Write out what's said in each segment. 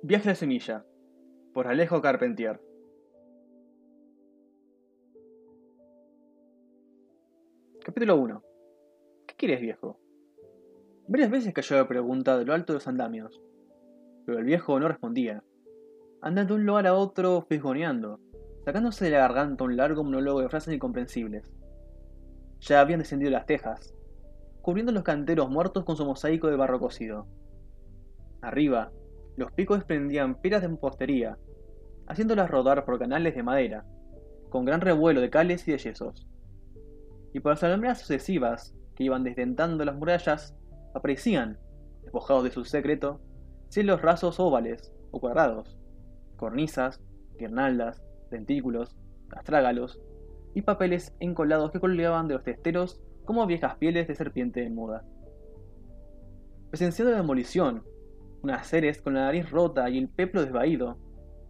Viaje de semilla, por Alejo Carpentier. Capítulo 1. ¿Qué quieres, viejo? Varias veces cayó la pregunta de lo alto de los andamios, pero el viejo no respondía, andando de un lugar a otro fisgoneando, sacándose de la garganta un largo monólogo de frases incomprensibles. Ya habían descendido las tejas, cubriendo los canteros muertos con su mosaico de barro cocido. Arriba, los picos desprendían piras de mampostería, haciéndolas rodar por canales de madera, con gran revuelo de cales y de yesos. Y por las alambradas sucesivas que iban desdentando las murallas, aparecían, despojados de su secreto, cielos rasos ovales o cuadrados, cornisas, guirnaldas, dentículos, astrágalos y papeles encolados que colgaban de los testeros como viejas pieles de serpiente muda. Presenciando la demolición unas seres con la nariz rota y el peplo desvaído,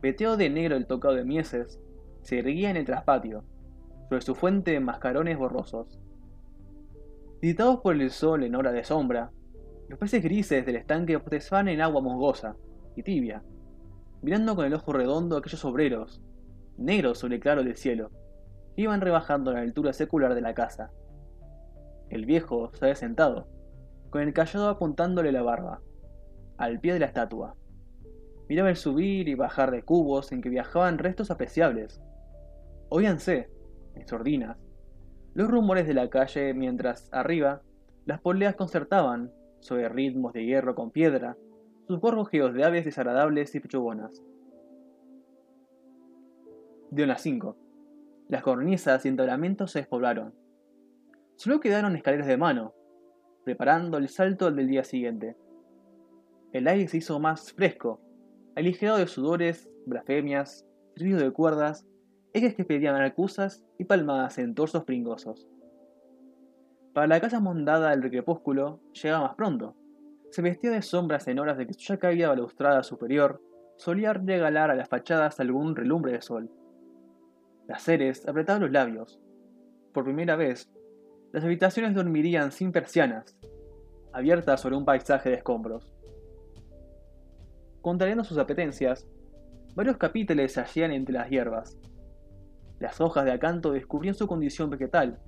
peteo de negro el tocado de mieses, se erguía en el traspatio, sobre su fuente de mascarones borrosos. Visitados por el sol en hora de sombra, los peces grises del estanque protestaban en agua musgosa y tibia, mirando con el ojo redondo a aquellos obreros, negros sobre el claro del cielo, que iban rebajando la altura secular de la casa. El viejo se había sentado, con el callado apuntándole la barba al pie de la estatua. Miraba el subir y bajar de cubos en que viajaban restos apreciables. Oíanse, en sordinas, los rumores de la calle mientras arriba las poleas concertaban, sobre ritmos de hierro con piedra, sus gorgojeos de aves desagradables y pechugonas. De las cinco, las cornisas y entablamentos se despoblaron. Solo quedaron escaleras de mano, preparando el salto del día siguiente. El aire se hizo más fresco, aligerado de sudores, blasfemias, ríos de cuerdas, ejes que pedían acusas y palmadas en torsos pringosos. Para la casa mondada el crepúsculo llegaba más pronto. Se vestía de sombras en horas de que su ya caída balustrada superior solía regalar a las fachadas algún relumbre de sol. Las seres apretaban los labios. Por primera vez, las habitaciones dormirían sin persianas, abiertas sobre un paisaje de escombros contrariando sus apetencias, varios capítulos se hallían entre las hierbas. Las hojas de acanto descubrían su condición vegetal.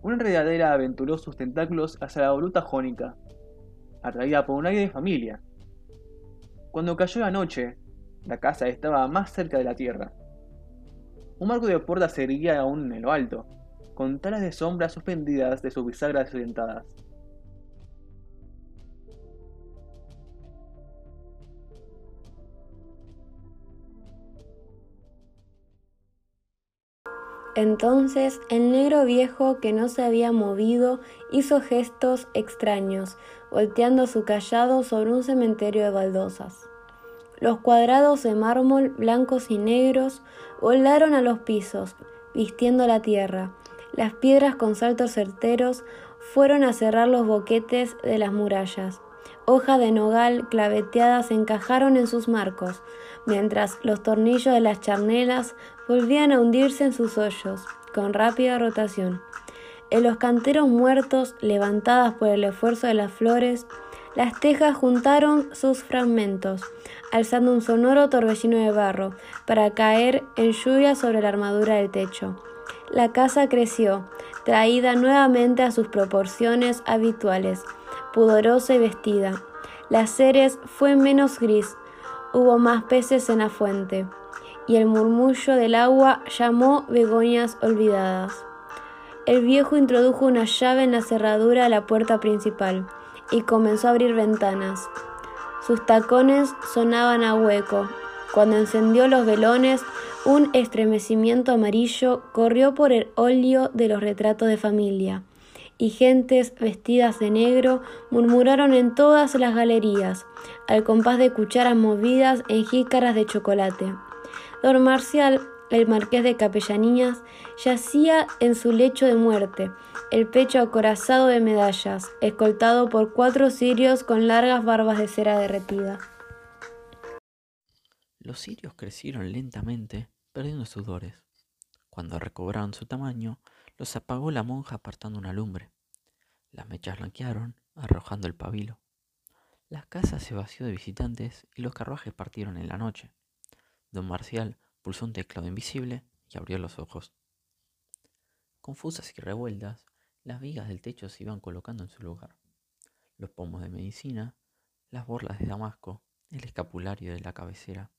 Una enredadera aventuró sus tentáculos hacia la voluta jónica, atraída por un aire de familia. Cuando cayó la noche, la casa estaba más cerca de la tierra. Un marco de puerta se erguía aún en lo alto, con talas de sombra suspendidas de sus bisagras desorientadas. Entonces el negro viejo que no se había movido hizo gestos extraños, volteando su callado sobre un cementerio de baldosas. Los cuadrados de mármol blancos y negros volaron a los pisos, vistiendo la tierra. Las piedras con saltos certeros fueron a cerrar los boquetes de las murallas. Hojas de nogal claveteadas encajaron en sus marcos, mientras los tornillos de las charnelas volvían a hundirse en sus hoyos, con rápida rotación. En los canteros muertos, levantadas por el esfuerzo de las flores, las tejas juntaron sus fragmentos, alzando un sonoro torbellino de barro, para caer en lluvia sobre la armadura del techo. La casa creció, traída nuevamente a sus proporciones habituales, pudorosa y vestida. La Ceres fue menos gris, hubo más peces en la fuente, y el murmullo del agua llamó begonias olvidadas. El viejo introdujo una llave en la cerradura de la puerta principal y comenzó a abrir ventanas. Sus tacones sonaban a hueco. Cuando encendió los velones, un estremecimiento amarillo corrió por el óleo de los retratos de familia, y gentes vestidas de negro murmuraron en todas las galerías, al compás de cucharas movidas en jícaras de chocolate. Don Marcial, el marqués de Capellanillas, yacía en su lecho de muerte, el pecho acorazado de medallas, escoltado por cuatro cirios con largas barbas de cera derretida. Los cirios crecieron lentamente, perdiendo sudores. Cuando recobraron su tamaño, los apagó la monja apartando una lumbre. Las mechas blanquearon, arrojando el pabilo. La casa se vació de visitantes y los carruajes partieron en la noche. Don Marcial pulsó un teclado invisible y abrió los ojos. Confusas y revueltas, las vigas del techo se iban colocando en su lugar. Los pomos de medicina, las borlas de damasco, el escapulario de la cabecera,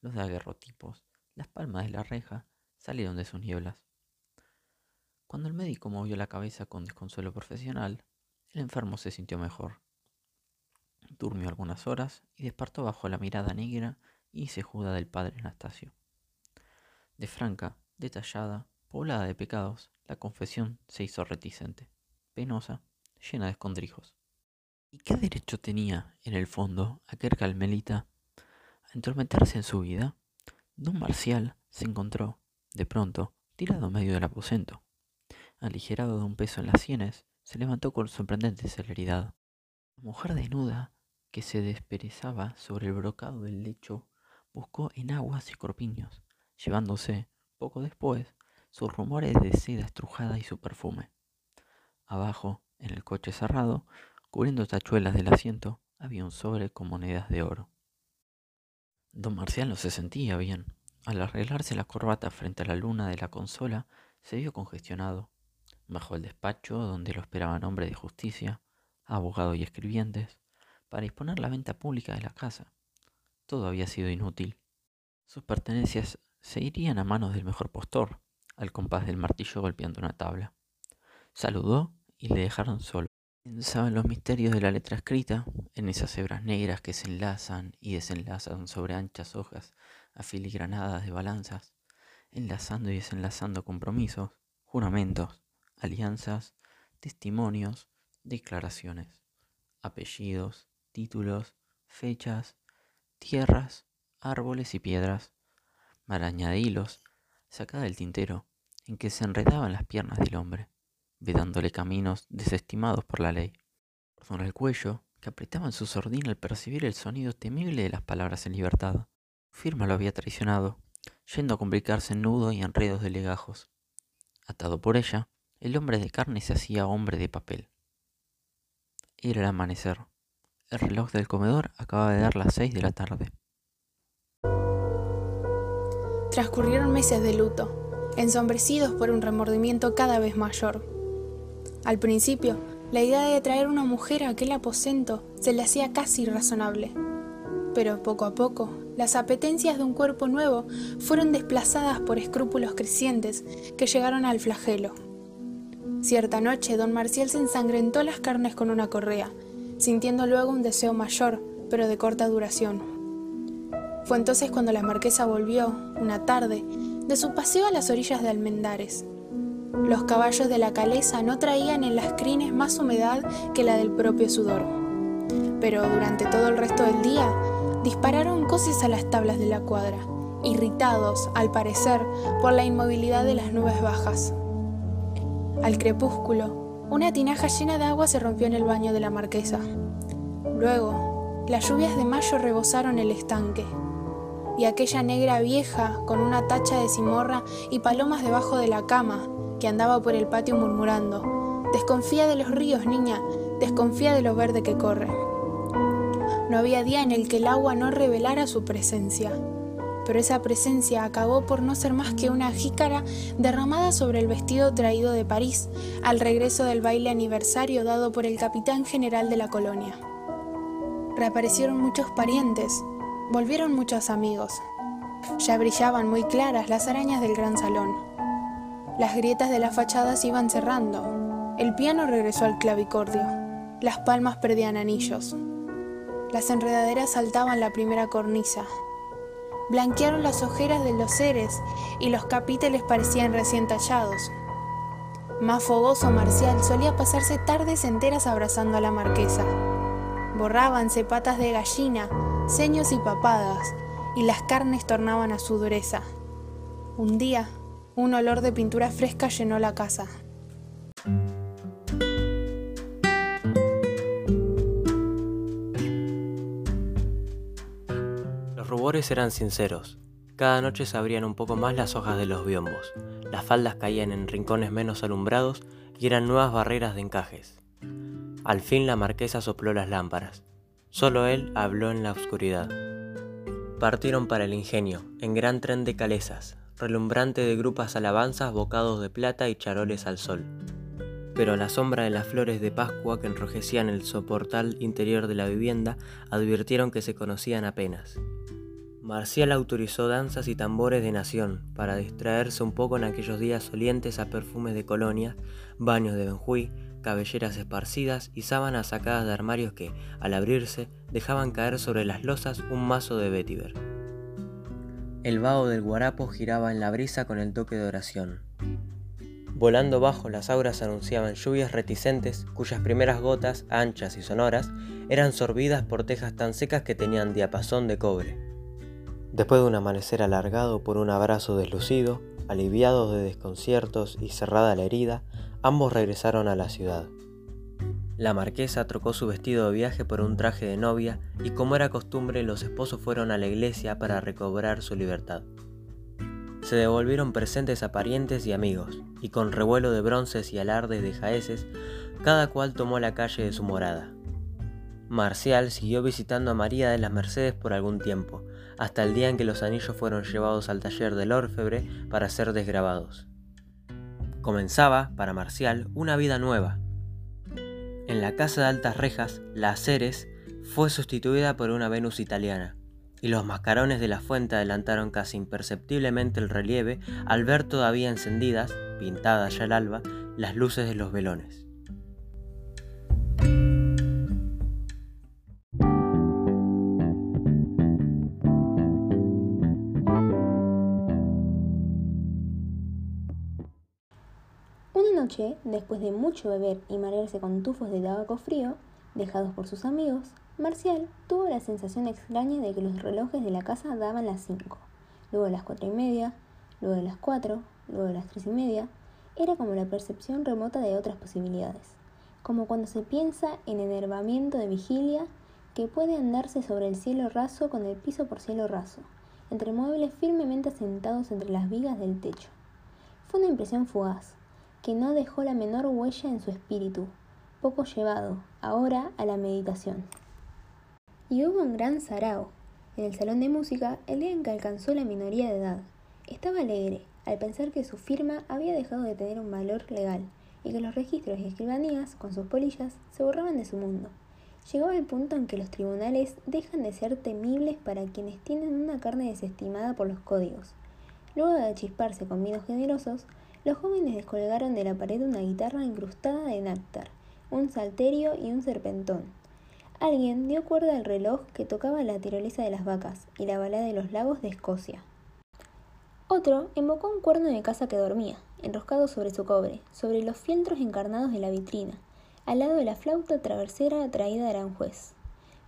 los daguerrotipos, las palmas de la reja salieron de sus nieblas. Cuando el médico movió la cabeza con desconsuelo profesional, el enfermo se sintió mejor. Durmió algunas horas y despertó bajo la mirada negra y sejuda del padre Anastasio. De franca, detallada, poblada de pecados, la confesión se hizo reticente, penosa, llena de escondrijos. ¿Y qué derecho tenía, en el fondo, aquel Carmelita a entormentarse en su vida? Don Marcial se encontró, de pronto, tirado en medio del aposento. Aligerado de un peso en las sienes, se levantó con sorprendente celeridad. La mujer desnuda, que se desperezaba sobre el brocado del lecho, buscó en aguas y corpiños, llevándose, poco después, sus rumores de seda estrujada y su perfume. Abajo, en el coche cerrado, cubriendo tachuelas del asiento, había un sobre con monedas de oro. Don Marcial no se sentía bien. Al arreglarse la corbata frente a la luna de la consola, se vio congestionado. Bajo el despacho, donde lo esperaban hombres de justicia, abogados y escribientes, para disponer la venta pública de la casa. Todo había sido inútil. Sus pertenencias se irían a manos del mejor postor, al compás del martillo golpeando una tabla. Saludó y le dejaron solo. Pensaba en los misterios de la letra escrita, en esas hebras negras que se enlazan y desenlazan sobre anchas hojas afiligranadas de balanzas, enlazando y desenlazando compromisos, juramentos, alianzas, testimonios, declaraciones, apellidos, títulos, fechas, tierras, árboles y piedras, maraña de hilos, sacada del tintero, en que se enredaban las piernas del hombre, vedándole caminos desestimados por la ley. Por el cuello, que apretaban su sordina al percibir el sonido temible de las palabras en libertad. Firma lo había traicionado, yendo a complicarse en nudos y enredos de legajos. Atado por ella, el hombre de carne se hacía hombre de papel. Era el amanecer. El reloj del comedor acababa de dar las seis de la tarde. Transcurrieron meses de luto, ensombrecidos por un remordimiento cada vez mayor. Al principio, la idea de traer una mujer a aquel aposento se le hacía casi irrazonable. Pero poco a poco, las apetencias de un cuerpo nuevo fueron desplazadas por escrúpulos crecientes que llegaron al flagelo. Cierta noche, don Marcial se ensangrentó las carnes con una correa, sintiendo luego un deseo mayor, pero de corta duración. Fue entonces cuando la marquesa volvió, una tarde, de su paseo a las orillas de Almendares. Los caballos de la caleza no traían en las crines más humedad que la del propio sudor. Pero durante todo el resto del día, dispararon coces a las tablas de la cuadra, irritados, al parecer, por la inmovilidad de las nubes bajas. Al crepúsculo, una tinaja llena de agua se rompió en el baño de la marquesa. Luego, las lluvias de mayo rebosaron el estanque, y aquella negra vieja, con una tacha de cimorra y palomas debajo de la cama, que andaba por el patio murmurando, Desconfía de los ríos, niña, desconfía de lo verde que corre. No había día en el que el agua no revelara su presencia pero esa presencia acabó por no ser más que una jícara derramada sobre el vestido traído de París al regreso del baile aniversario dado por el capitán general de la colonia. Reaparecieron muchos parientes, volvieron muchos amigos. Ya brillaban muy claras las arañas del gran salón. Las grietas de las fachadas iban cerrando. El piano regresó al clavicordio. Las palmas perdían anillos. Las enredaderas saltaban la primera cornisa, blanquearon las ojeras de los seres y los capítulos parecían recién tallados. Más fogoso Marcial solía pasarse tardes enteras abrazando a la marquesa. Borrábanse patas de gallina, ceños y papadas, y las carnes tornaban a su dureza. Un día, un olor de pintura fresca llenó la casa. Eran sinceros. Cada noche se abrían un poco más las hojas de los biombos, las faldas caían en rincones menos alumbrados y eran nuevas barreras de encajes. Al fin la marquesa sopló las lámparas. Solo él habló en la oscuridad. Partieron para el ingenio, en gran tren de calesas, relumbrante de grupas alabanzas, bocados de plata y charoles al sol. Pero a la sombra de las flores de Pascua que enrojecían el soportal interior de la vivienda, advirtieron que se conocían apenas. Marcial autorizó danzas y tambores de nación para distraerse un poco en aquellos días olientes a perfumes de colonia, baños de benjuí, cabelleras esparcidas y sábanas sacadas de armarios que, al abrirse, dejaban caer sobre las losas un mazo de vetiver. El vaho del guarapo giraba en la brisa con el toque de oración. Volando bajo, las auras anunciaban lluvias reticentes cuyas primeras gotas, anchas y sonoras, eran sorbidas por tejas tan secas que tenían diapasón de cobre. Después de un amanecer alargado por un abrazo deslucido, aliviados de desconciertos y cerrada la herida, ambos regresaron a la ciudad. La marquesa trocó su vestido de viaje por un traje de novia y como era costumbre los esposos fueron a la iglesia para recobrar su libertad. Se devolvieron presentes a parientes y amigos, y con revuelo de bronces y alardes de jaeces, cada cual tomó la calle de su morada. Marcial siguió visitando a María de las Mercedes por algún tiempo, hasta el día en que los anillos fueron llevados al taller del orfebre para ser desgrabados. Comenzaba, para Marcial, una vida nueva, en la casa de altas rejas, la Ceres fue sustituida por una Venus italiana, y los mascarones de la fuente adelantaron casi imperceptiblemente el relieve al ver todavía encendidas, pintadas ya al alba, las luces de los velones. Después de mucho beber y marearse con tufos de tabaco frío, dejados por sus amigos, Marcial tuvo la sensación extraña de que los relojes de la casa daban las cinco, luego las cuatro y media, luego las cuatro, luego de las tres y media. Era como la percepción remota de otras posibilidades, como cuando se piensa en enervamiento de vigilia que puede andarse sobre el cielo raso con el piso por cielo raso, entre muebles firmemente asentados entre las vigas del techo. Fue una impresión fugaz, que no dejó la menor huella en su espíritu, poco llevado, ahora, a la meditación. Y hubo un gran sarao en el salón de música el día en que alcanzó la minoría de edad. Estaba alegre al pensar que su firma había dejado de tener un valor legal y que los registros y escribanías, con sus polillas, se borraban de su mundo. Llegaba el punto en que los tribunales dejan de ser temibles para quienes tienen una carne desestimada por los códigos. Luego de chisparse con vinos generosos, los jóvenes descolgaron de la pared una guitarra incrustada de néctar, un salterio y un serpentón. Alguien dio cuerda al reloj que tocaba la tirolesa de las vacas y la balada de los lagos de Escocia. Otro invocó un cuerno de casa que dormía, enroscado sobre su cobre, sobre los fieltros encarnados de la vitrina, al lado de la flauta traversera traída de Aranjuez.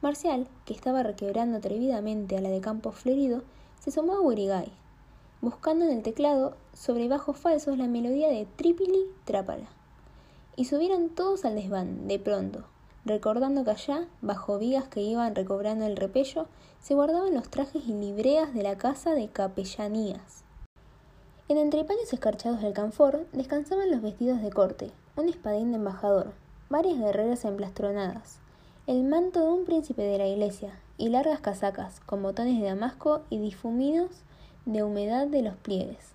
Marcial, que estaba requebrando atrevidamente a la de Campo Florido, se sumó a Burigay, buscando en el teclado sobre bajos falsos la melodía de Tripili Trápala. Y subieron todos al desván, de pronto, recordando que allá, bajo vigas que iban recobrando el repello, se guardaban los trajes y libreas de la casa de capellanías. En entrepaños escarchados del canfor descansaban los vestidos de corte, un espadín de embajador, varias guerreras emplastronadas, el manto de un príncipe de la iglesia y largas casacas con botones de damasco y difuminos de humedad de los pliegues.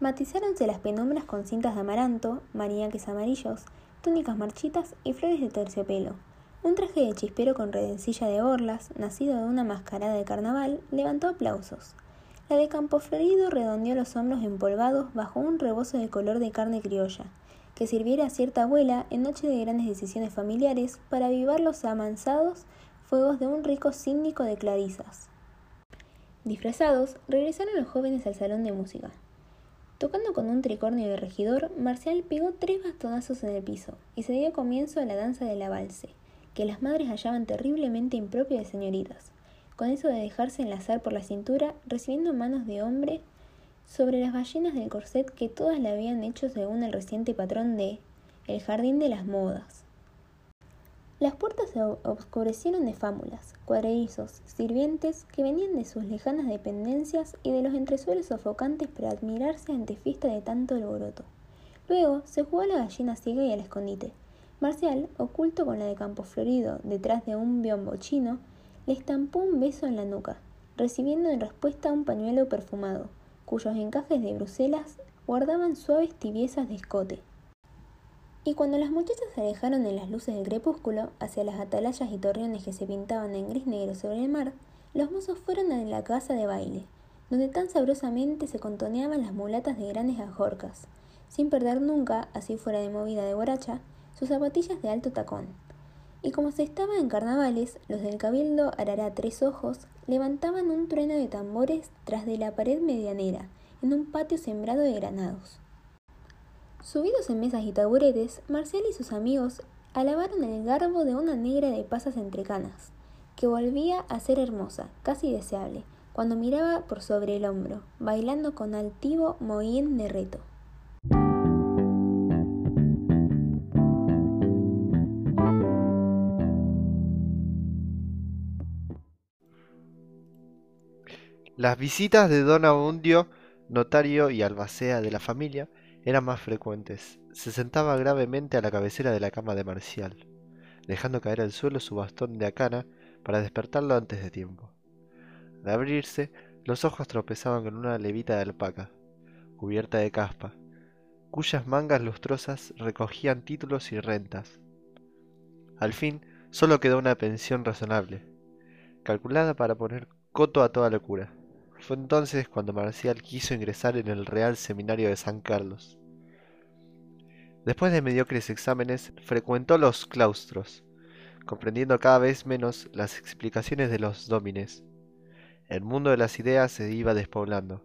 Matizáronse las penumbras con cintas de amaranto, mariaques amarillos, túnicas marchitas y flores de terciopelo. Un traje de chispero con redencilla de orlas, nacido de una mascarada de carnaval, levantó aplausos. La de Campo Florido redondeó los hombros empolvados bajo un rebozo de color de carne criolla, que sirviera a cierta abuela en noche de grandes decisiones familiares para avivar los amansados fuegos de un rico síndico de clarisas. Disfrazados, regresaron los jóvenes al salón de música. Tocando con un tricornio de regidor, Marcial pegó tres bastonazos en el piso y se dio comienzo a la danza de la valse, que las madres hallaban terriblemente impropia de señoritas, con eso de dejarse enlazar por la cintura, recibiendo manos de hombre sobre las ballenas del corset que todas le habían hecho según el reciente patrón de El Jardín de las Modas. Las puertas se obscurecieron de fámulas, cuadrerizos, sirvientes que venían de sus lejanas dependencias y de los entresuelos sofocantes para admirarse ante fiesta de tanto alboroto. Luego se jugó a la gallina ciega y al escondite. Marcial, oculto con la de Campo Florido detrás de un biombo chino, le estampó un beso en la nuca, recibiendo en respuesta un pañuelo perfumado, cuyos encajes de Bruselas guardaban suaves tibiezas de escote. Y cuando las muchachas se alejaron en las luces del crepúsculo hacia las atalayas y torreones que se pintaban en gris negro sobre el mar, los mozos fueron a la casa de baile, donde tan sabrosamente se contoneaban las mulatas de grandes ajorcas, sin perder nunca, así fuera de movida de borracha, sus zapatillas de alto tacón. Y como se estaba en carnavales, los del cabildo Arará Tres Ojos levantaban un trueno de tambores tras de la pared medianera, en un patio sembrado de granados. Subidos en mesas y taburetes, Marcial y sus amigos alabaron el garbo de una negra de pasas entre canas, que volvía a ser hermosa, casi deseable, cuando miraba por sobre el hombro, bailando con altivo mohín de reto. Las visitas de don Abundio, notario y albacea de la familia, eran más frecuentes. Se sentaba gravemente a la cabecera de la cama de Marcial, dejando caer al suelo su bastón de acana para despertarlo antes de tiempo. De abrirse, los ojos tropezaban con una levita de alpaca, cubierta de caspa, cuyas mangas lustrosas recogían títulos y rentas. Al fin, solo quedó una pensión razonable, calculada para poner coto a toda locura. Fue entonces cuando Marcial quiso ingresar en el Real Seminario de San Carlos. Después de mediocres exámenes, frecuentó los claustros, comprendiendo cada vez menos las explicaciones de los dómines. El mundo de las ideas se iba despoblando.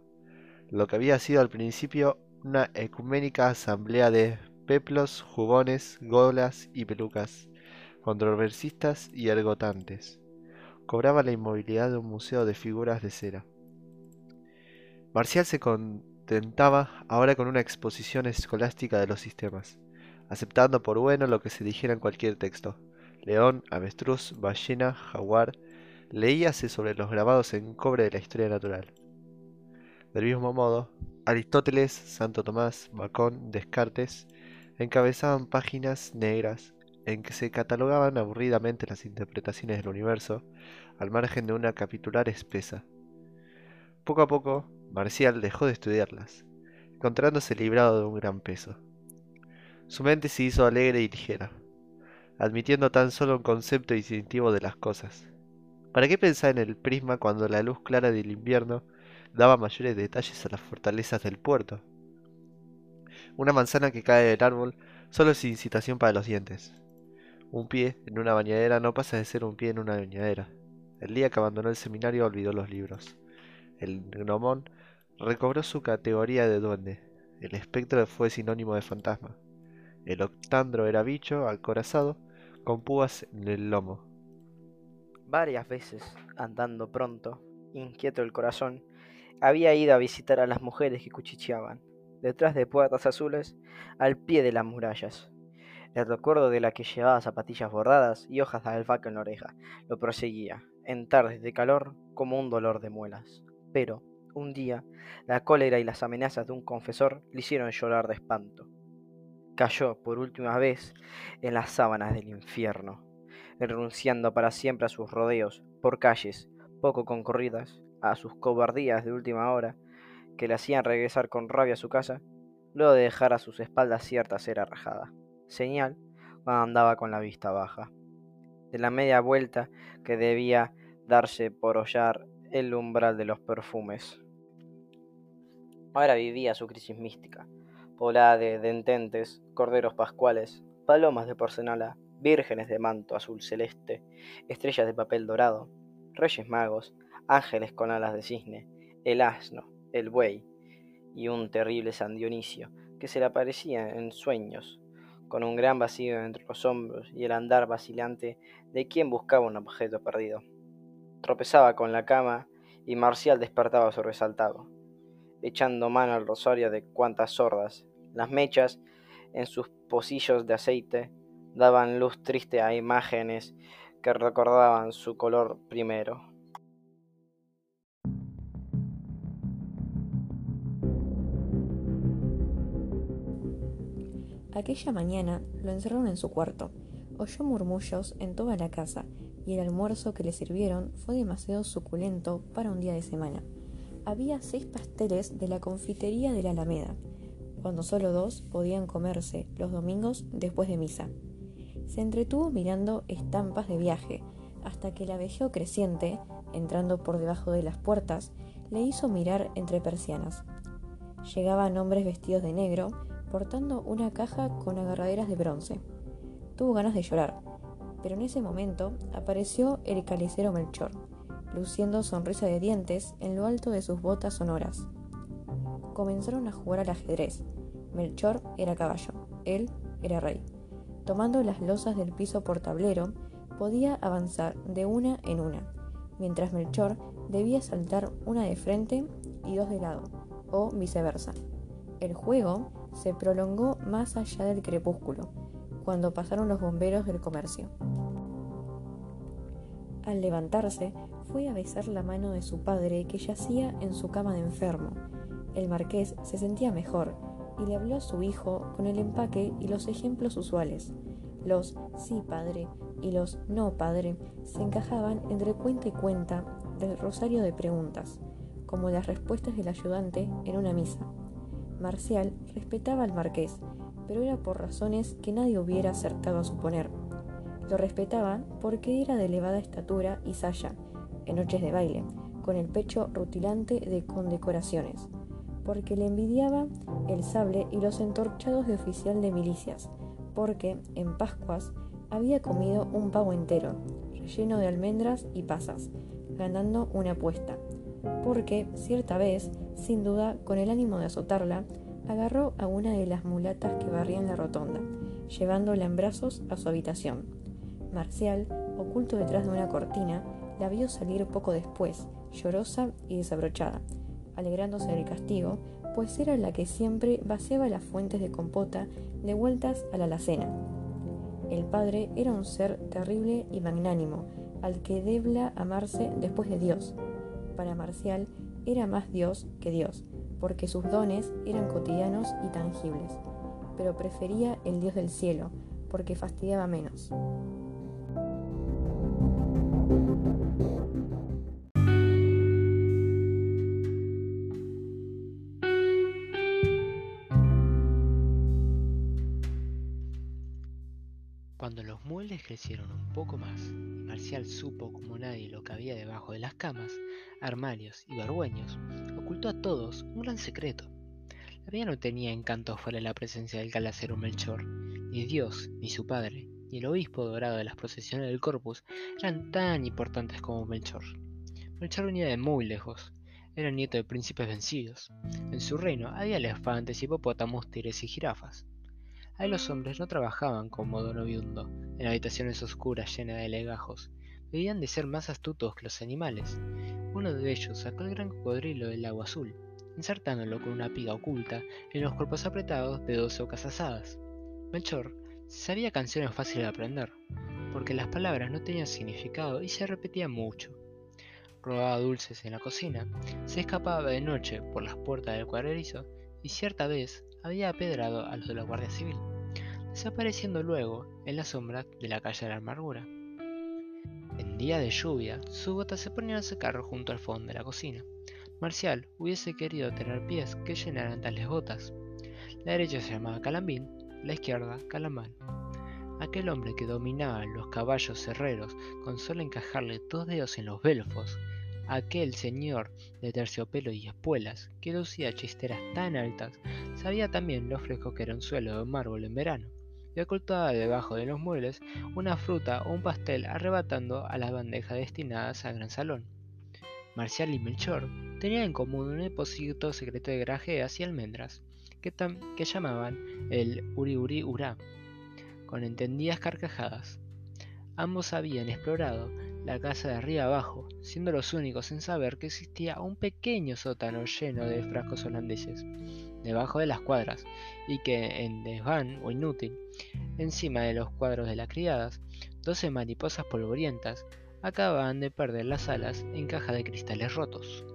Lo que había sido al principio una ecuménica asamblea de peplos, jugones, golas y pelucas, controversistas y ergotantes, cobraba la inmovilidad de un museo de figuras de cera. Marcial se contentaba ahora con una exposición escolástica de los sistemas, aceptando por bueno lo que se dijera en cualquier texto. León, avestruz, ballena, jaguar, leíase sobre los grabados en cobre de la historia natural. Del mismo modo, Aristóteles, Santo Tomás, Bacón, Descartes encabezaban páginas negras en que se catalogaban aburridamente las interpretaciones del universo al margen de una capitular espesa. Poco a poco, Marcial dejó de estudiarlas, encontrándose librado de un gran peso. Su mente se hizo alegre y ligera, admitiendo tan solo un concepto distintivo de las cosas. ¿Para qué pensar en el prisma cuando la luz clara del invierno daba mayores detalles a las fortalezas del puerto? Una manzana que cae del árbol solo es incitación para los dientes. Un pie en una bañadera no pasa de ser un pie en una bañadera. El día que abandonó el seminario olvidó los libros. El gnomón recobró su categoría de duende. El espectro fue sinónimo de fantasma. El octandro era bicho acorazado con púas en el lomo. Varias veces, andando pronto, inquieto el corazón, había ido a visitar a las mujeres que cuchicheaban, detrás de puertas azules, al pie de las murallas. El recuerdo de la que llevaba zapatillas bordadas y hojas de albahaca en la oreja lo proseguía, en tardes de calor, como un dolor de muelas. Pero, un día, la cólera y las amenazas de un confesor le hicieron llorar de espanto. Cayó por última vez en las sábanas del infierno, renunciando para siempre a sus rodeos por calles poco concurridas, a sus cobardías de última hora, que le hacían regresar con rabia a su casa, luego de dejar a sus espaldas cierta cera rajada, señal cuando andaba con la vista baja. De la media vuelta que debía darse por hollar el umbral de los perfumes. Ahora vivía su crisis mística, poblada de dententes, corderos pascuales, palomas de porcelana, vírgenes de manto azul celeste, estrellas de papel dorado, reyes magos, ángeles con alas de cisne, el asno, el buey y un terrible San Dionisio que se le aparecía en sueños, con un gran vacío entre los hombros y el andar vacilante de quien buscaba un objeto perdido. Tropezaba con la cama y Marcial despertaba sobresaltado, echando mano al rosario de cuantas sordas. Las mechas, en sus pocillos de aceite, daban luz triste a imágenes que recordaban su color primero. Aquella mañana lo encerraron en su cuarto. Oyó murmullos en toda la casa y el almuerzo que le sirvieron fue demasiado suculento para un día de semana. Había seis pasteles de la confitería de la Alameda, cuando solo dos podían comerse los domingos después de misa. Se entretuvo mirando estampas de viaje, hasta que el abejeo creciente, entrando por debajo de las puertas, le hizo mirar entre persianas. Llegaban hombres vestidos de negro, portando una caja con agarraderas de bronce. Tuvo ganas de llorar, pero en ese momento apareció el calicero Melchor, luciendo sonrisa de dientes en lo alto de sus botas sonoras. Comenzaron a jugar al ajedrez. Melchor era caballo, él era rey. Tomando las losas del piso por tablero, podía avanzar de una en una, mientras Melchor debía saltar una de frente y dos de lado, o viceversa. El juego se prolongó más allá del crepúsculo, cuando pasaron los bomberos del comercio. Al levantarse, fue a besar la mano de su padre que yacía en su cama de enfermo. El marqués se sentía mejor y le habló a su hijo con el empaque y los ejemplos usuales. Los sí padre y los no padre se encajaban entre cuenta y cuenta del rosario de preguntas, como las respuestas del ayudante en una misa. Marcial respetaba al marqués, pero era por razones que nadie hubiera acertado a suponer. Lo respetaba porque era de elevada estatura y saya, en noches de baile, con el pecho rutilante de condecoraciones, porque le envidiaba el sable y los entorchados de oficial de milicias, porque en Pascuas había comido un pavo entero, relleno de almendras y pasas, ganando una apuesta, porque cierta vez, sin duda con el ánimo de azotarla, agarró a una de las mulatas que barrían la rotonda, llevándola en brazos a su habitación. Marcial, oculto detrás de una cortina, la vio salir poco después, llorosa y desabrochada, alegrándose del castigo, pues era la que siempre vaciaba las fuentes de compota de vueltas a la alacena. El padre era un ser terrible y magnánimo, al que debla amarse después de Dios. Para Marcial era más Dios que Dios, porque sus dones eran cotidianos y tangibles, pero prefería el Dios del cielo, porque fastidiaba menos. Cuando los muebles crecieron un poco más y Marcial supo como nadie lo que había debajo de las camas, armarios y barbueños, ocultó a todos un gran secreto. La vida no tenía encanto fuera de la presencia del calacero Melchor. Ni Dios, ni su padre, ni el obispo dorado de las procesiones del Corpus eran tan importantes como Melchor. Melchor venía de muy lejos. Era nieto de príncipes vencidos. En su reino había elefantes, hipopótamos, tigres y jirafas. Ahí los hombres no trabajaban como Don Oviundo, en habitaciones oscuras llenas de legajos. Debían de ser más astutos que los animales. Uno de ellos sacó el gran cocodrilo del agua azul, insertándolo con una piga oculta en los cuerpos apretados de dos ocas asadas. Melchor sabía canciones fáciles de aprender, porque las palabras no tenían significado y se repetían mucho. Robaba dulces en la cocina, se escapaba de noche por las puertas del cuadrizo y cierta vez había apedrado a los de la Guardia Civil, desapareciendo luego en la sombra de la calle de la amargura. En día de lluvia, sus botas se ponían a secar junto al fondo de la cocina. Marcial hubiese querido tener pies que llenaran tales botas. La derecha se llamaba Calambín, la izquierda Calamán. Aquel hombre que dominaba los caballos herreros con solo encajarle dos dedos en los belfos, aquel señor de terciopelo y espuelas que lucía chisteras tan altas, sabía también lo fresco que era un suelo de mármol en verano, y ocultaba debajo de los muebles una fruta o un pastel arrebatando a las bandejas destinadas al gran salón. Marcial y Melchor tenían en común un depósito secreto de grajeas y almendras, que, que llamaban el Uri Uri Urá, con entendidas carcajadas. Ambos habían explorado la casa de arriba abajo, siendo los únicos en saber que existía un pequeño sótano lleno de frascos holandeses, debajo de las cuadras, y que en desván o inútil, encima de los cuadros de las criadas, doce mariposas polvorientas acababan de perder las alas en caja de cristales rotos.